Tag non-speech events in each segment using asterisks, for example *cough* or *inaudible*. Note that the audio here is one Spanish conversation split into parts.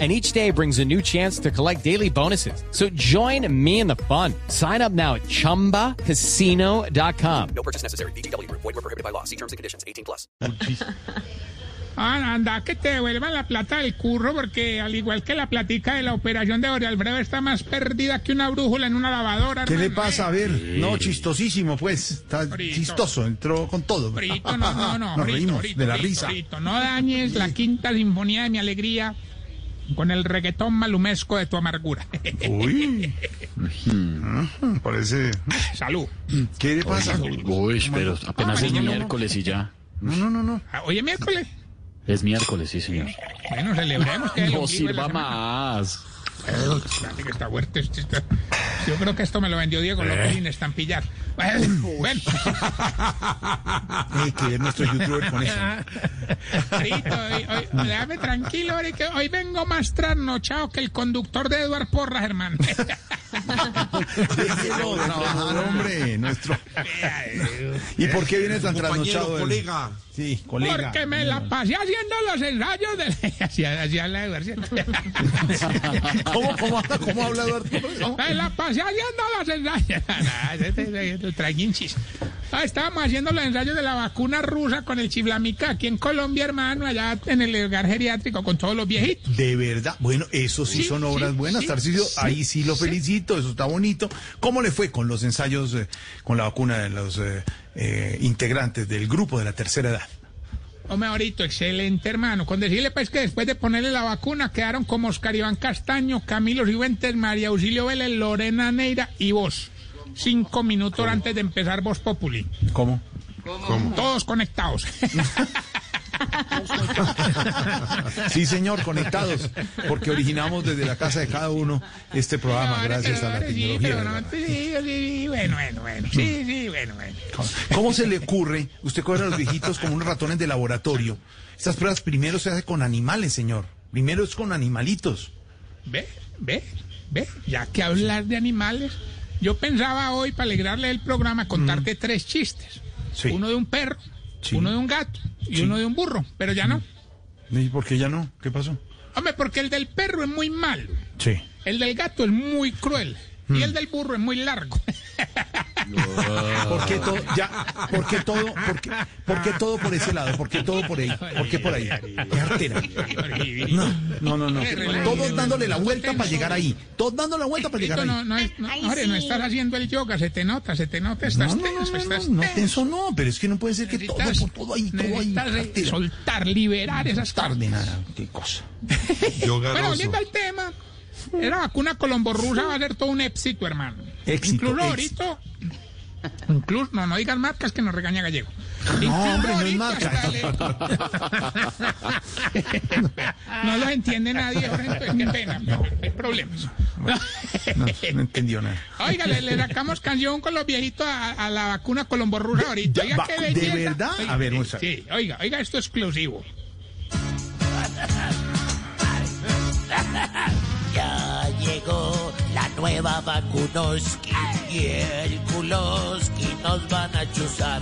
And each day brings a new chance to collect daily bonuses. So join me in the fun. Sign up now at chumbacasino.com. No purchase necessary. BGW. Void were prohibited by law. See terms and conditions. 18 plus. *laughs* Ah, anda, que te devuelvan la plata del curro, porque al igual que la platica de la operación de Jorge Alfredo está más perdida que una brújula en una lavadora. ¿Qué le hermano. pasa? A ver, no, chistosísimo, pues. Está Frito. chistoso, entró con todo. Frito, no, no, no. *laughs* Nos frito, reímos frito, de la frito, risa. frito. No dañes la quinta sinfonía de mi alegría con el reggaetón malumesco de tu amargura. Uy. Ajá, Parece. Salud. ¿Qué le pasa? Uy, pero apenas es miércoles y ya. No, no, no, no. Ah, Hoy es miércoles. Es miércoles, sí, señor. Bueno, celebremos que No sirva más. Espérate que está fuerte. este está- Yo creo que esto me lo vendió Diego López sin estampillar. Bueno, Hay que ver nuestro youtuber con eso. Hoy, hoy- déjame tranquilo, que hoy vengo más trasnochado que el conductor de Eduard Porras, hermano. Déjelo trabajar, hombre. Nuestro. *laughs* ¿Y por qué viene tan trasnochado? colega. Sí, colega. Porque me la pasé haciendo los ensayos de... *laughs* Eduard, ¿cierto? *laughs* ¿Cómo, cómo, cómo habla Eduardo? Me la pasé haciendo los ensayos. Traguinchis. Ah, estábamos haciendo los ensayos de la vacuna rusa con el chiflamica aquí en Colombia, hermano, allá en el hogar geriátrico con todos los viejitos. De verdad. Bueno, eso sí, Sí, son obras sí, buenas, sí, Ahí sí lo felicito, eso está bonito. ¿Cómo le fue con los ensayos eh, con la vacuna de los eh, eh, integrantes del grupo de la tercera edad? Hombre, ahorita, excelente, hermano. Con decirle, pues, que después de ponerle la vacuna quedaron como Oscar Iván Castaño, Camilo Cifuentes, María Auxilio Vélez, Lorena Neira y vos. Cinco minutos antes de empezar Voz Populi. ¿Cómo? Todos conectados. *laughs* Sí, señor, conectados, porque originamos desde la casa de cada uno este programa, gracias pero a la sí, tecnología. sí, sí, sí, bueno, bueno, bueno. Sí, sí, bueno, bueno. ¿Cómo se le ocurre? Usted coge a los viejitos como unos ratones de laboratorio. Estas pruebas primero se hace con animales, señor. Primero es con animalitos. Ve, ve, ve. Ya que hablas de animales, yo pensaba hoy, para alegrarle el programa, contarte tres chistes. Mm. Sí. Uno de un perro, Sí. uno de un gato y Sí. uno de un burro, pero ya no. ¿Y por qué ya no? ¿Qué pasó? Hombre, porque el del perro es muy malo, Sí. el del gato es muy cruel Mm. y el del burro es muy largo. *laughs* ¿Por qué todo? Ya, ¿por qué todo? ¿Por qué, por qué todo por ese lado? ¿Por qué todo por ahí? ¿Por qué por ahí? Qué artera. No, no, no, no. Todos dándole la vuelta para llegar ahí. Todos dando la vuelta para llegar ahí. No, no, no, hombre, no sí. estás haciendo el yoga, se te nota, se te nota, No, estás no, no, tenso, no, estás no, no, tenso. no, pero es que no puede ser que todo, por todo ahí, todo ahí. soltar, liberar esas Tarde nada, qué cosa. Yoga Bueno, volviendo al tema, la vacuna colomborrusa va a ser todo un éxito, hermano. Éxito, Incluso ahorita, incluso, no, no digas marcas que nos regaña Gallego. No, hombre, no es marca. *laughs* no lo entiende nadie, entonces, qué pena, no hay problemas. No, no entendió nada. Oiga, le, le sacamos canción con los viejitos a, a la vacuna colomborrusa ahorita. Oiga, Va- qué ¿de belleza. verdad? Oiga, A ver, muestra. Sí, oiga, oiga, esto es exclusivo. Nueva vacunoski y el culoski nos van a chuzar.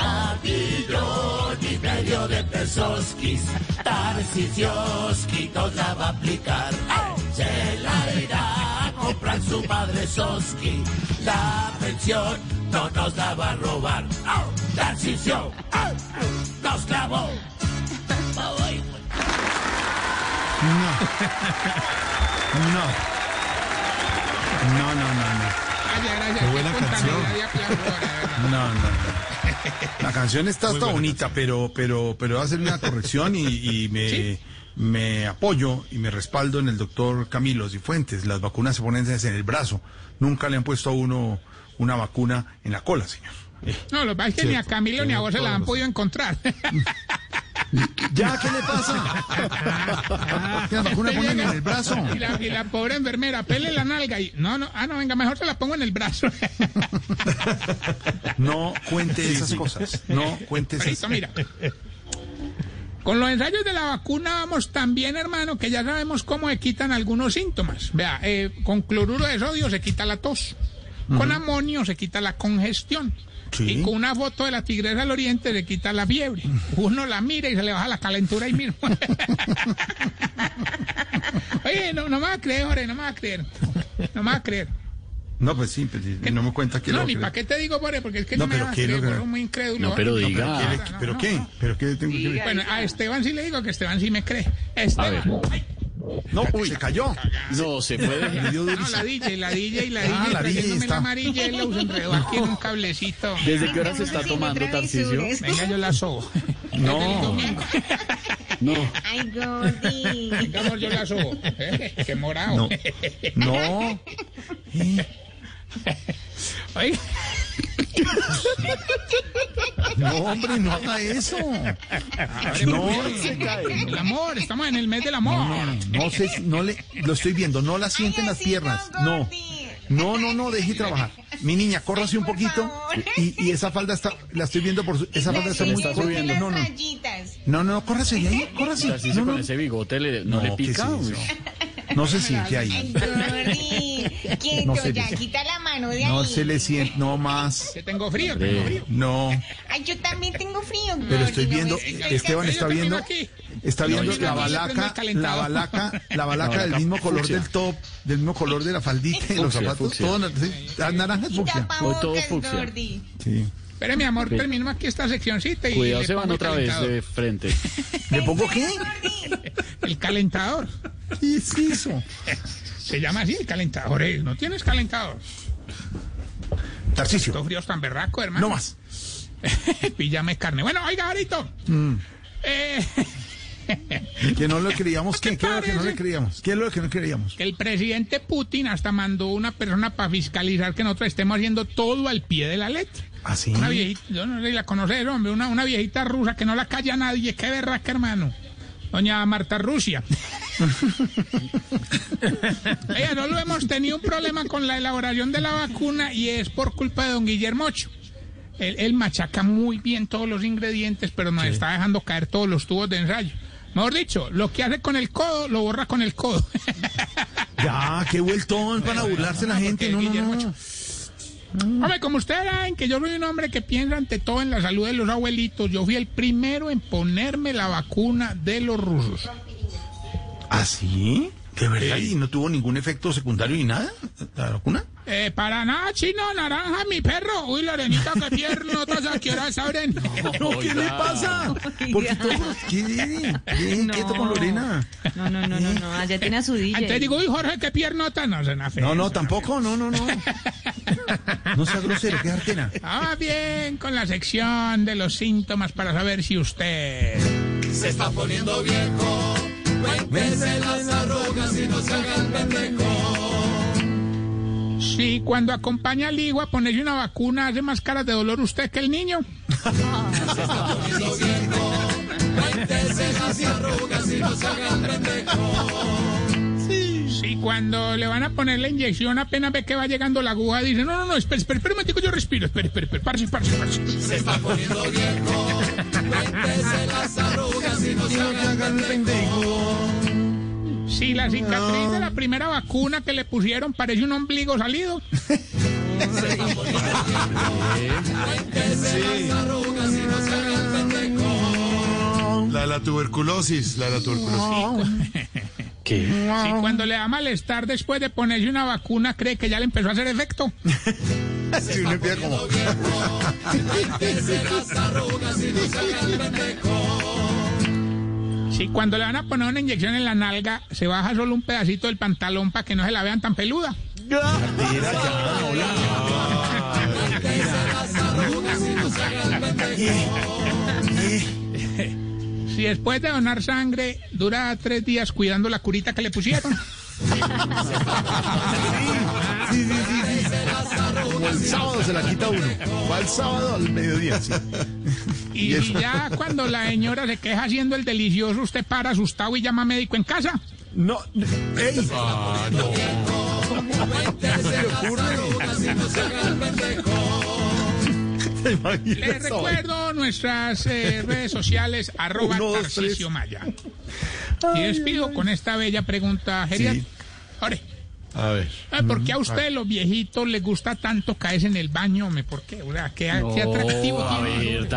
A millón y medio de pesoskis, Tarcisioski nos la va a aplicar. Se la irá a comprar su madre Soski. La pensión no nos la va a robar. Tarcisio nos clavó. *laughs* Ay, No. *laughs* No, no, no, no. Gracias, gracias. Qué buena canción. *laughs* No, no, no. La canción está hasta bonita, pero, pero, pero va a hacer una corrección y, y me, Sí. me apoyo y me respaldo en el doctor Camilo Cifuentes. Las vacunas se ponen en el brazo. Nunca le han puesto a uno una vacuna en la cola, señor. No, lo que pasa es que ni a Camilo ni a vos se la han podido encontrar. *laughs* *laughs* ¿Ya qué le pasa? *laughs* Que la vacuna ponen en el brazo. Y la, y la pobre enfermera, pele la nalga y... No, no, ah, no, venga, mejor se la pongo en el brazo. *laughs* No cuente esas cosas. No cuente esas Listo, mira. Con los ensayos de la vacuna vamos también, hermano, que ya sabemos cómo se quitan algunos síntomas. Vea, eh, con cloruro de sodio se quita la tos. Con amonio se quita la congestión. Sí. Y con una foto de la tigresa del oriente se quita la fiebre. Uno la mira y se le baja la calentura ahí mismo. *laughs* Oye, no, no me va a creer, Jorge, no me va a creer. No me va a creer. No, pues sí, pues, no me cuenta que No, ni para qué te digo, Jorge, porque es que No, no, me pero vas a ¿qué creer, que- muy incrédulo. No, pero diga. ¿Qué le- no, ¿Pero no, qué? no. ¿Pero qué tengo que ver? Bueno, a Esteban sí le digo que Esteban sí me cree. A Esteban. ver. No, uy, se cayó. No, se puede. *laughs* No, la DJ, la DJ, la DJ, Ah, la DJ está. la amarilla y se enredó aquí en un cablecito. ¿Desde qué hora se está tomando, Tarcisio? Venga, yo la sobo. No, *laughs* No. Ay, Gordi. Vamos, yo la sobo. Eh, Qué morado. no, *laughs* no. Oiga, No, hombre, no haga eso. No, el amor, estamos en el mes del amor. no sé, si- no le, lo estoy viendo, no la sienten las piernas. No, no, no, no, deje trabajar. Mi niña, córrase un poquito y, y esa falda está, la estoy viendo por su, esa falda está muy subiendo. No, no, no, no, córrase de ahí, córrase. Tarcisio No, con no, ese bigote le- no, No, le ¿qué pica. no se siente ahí. Quieto, No se ya, quita la mano de ahí. No se le siente, no más. *laughs* Que tengo frío, tengo frío. No, Ay, yo también tengo frío, pero estoy viendo. Esteban está Yo viendo, aquí. está viendo yo la balaca, la balaca, la balaca del mismo color fucsia. del top, del mismo color de la faldita y los zapatos, fucsia. todo naranja fucsia. tapabocas, todo fucsia. Sí. Pero mi amor, Sí. terminamos aquí esta seccioncita y Cuidado, se van otra vez de frente. *laughs* ¿Le pongo qué? *laughs* El calentador. ¿Qué es eso? Se llama así el calentador. ¿eh? ¿No tienes calentador? Tarcicio, Estos fríos tan berraco, hermano. no más. *laughs* Píllame carne. Bueno, oiga. Mm. Eh, Que no lo creíamos, ¿qué? ¿Qué es lo que no le creíamos? ¿Qué es lo que no creíamos? que el presidente Putin hasta mandó una persona para fiscalizar que nosotros estemos haciendo todo al pie de la letra. ¿Ah, sí? Una viejita, yo no sé si la conoces, hombre, una, una viejita rusa que no la calla nadie. Qué berraca, hermano. Doña Marta Rusia. *laughs* Ella no lo hemos tenido un problema con la elaboración de la vacuna y es por culpa de don Guillermo Ocho. Él, él machaca muy bien todos los ingredientes, pero nos está dejando caer todos los tubos de ensayo. Mejor dicho, lo que hace con el codo, lo borra con el codo. *laughs* Ya, qué vueltón para burlarse la gente. No, no, Guillermo no. Ocho. Hombre, como ustedes saben que yo soy un hombre que piensa ante todo en la salud de los abuelitos, yo fui el primero en ponerme la vacuna de los rusos. ¿Ah, sí? ¿De verdad? ¿Y no tuvo ningún efecto secundario ni nada? ¿La vacuna? Eh, para nada, chino, naranja, mi perro. Uy, Lorenita, qué piernotas, ¿a *laughs* qué hora se abren? ¿Pero qué le pasa? Porque todos... ¿Qué? Bien, quieto con Lorena. No, no, no, no, no. Allá tiene a su DJ. Antes digo, uy, Jorge, qué piernotas. No, se nafe. No, no, tampoco, no, no, no. *laughs* No sea grosero, qué artera. Ah, bien, con la sección de los síntomas para saber si usted... Si cuando acompaña al higo a ponerle una vacuna hace más caras de dolor usted que el niño. Si cuando le van a poner la inyección apenas ve que va llegando la aguja dice, no, no, no, espera, espera, espera un momentico, yo respiro, espera, espera, espera, parce, parce, parce. Se está poniendo Si la cicatriz de la primera vacuna que le pusieron parece un ombligo salido. *laughs* La de la tuberculosis, la de la tuberculosis. ¿Qué? Si cuando le da malestar después de ponerse una vacuna cree que ya le empezó a hacer efecto. *laughs* Sí, uno empieza como... *laughs* Si cuando le van a poner una inyección en la nalga se baja solo un pedacito del pantalón para que no se la vean tan peluda. Artera, ya, hola. Si después de donar sangre dura tres días cuidando la curita que le pusieron. Sí, sí, sí, sí. Como el sábado se la quita uno. Va el sábado al mediodía, sí. Y, y ya cuando la señora se queja haciendo el delicioso, usted para asustado y llama médico en casa. No, ey. ¿Se imagina Les recuerdo nuestras eh, redes sociales, arroba Uno. Maya. Y despido con esta bella pregunta. Ore, A ver. eh, ¿por qué a ustedes los viejitos les gusta tanto caerse en el baño? hombre? ¿Por qué? O sea, ¿qué, qué atractivo a tiene? ver.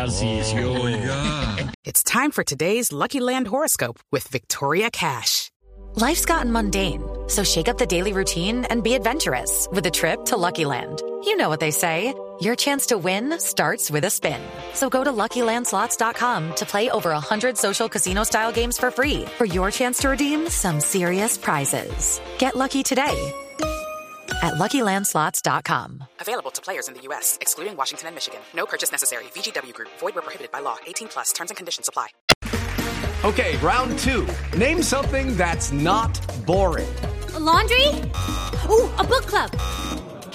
It's time for today's Lucky Land horoscope with Victoria Cash. Life's gotten mundane, so shake up the daily routine and be adventurous with a trip to Lucky Land. You know what they say your chance to win starts with a spin. So go to luckylandslots.com to play over 100 social casino style games for free for your chance to redeem some serious prizes. Get lucky today at luckylandslots.com. Available to players in the U.S., excluding Washington and Michigan. No purchase necessary. VGW Group, void where prohibited by law. 18 plus terms and conditions apply. Okay, round two. Name something that's not boring. A laundry? Ooh, a book club.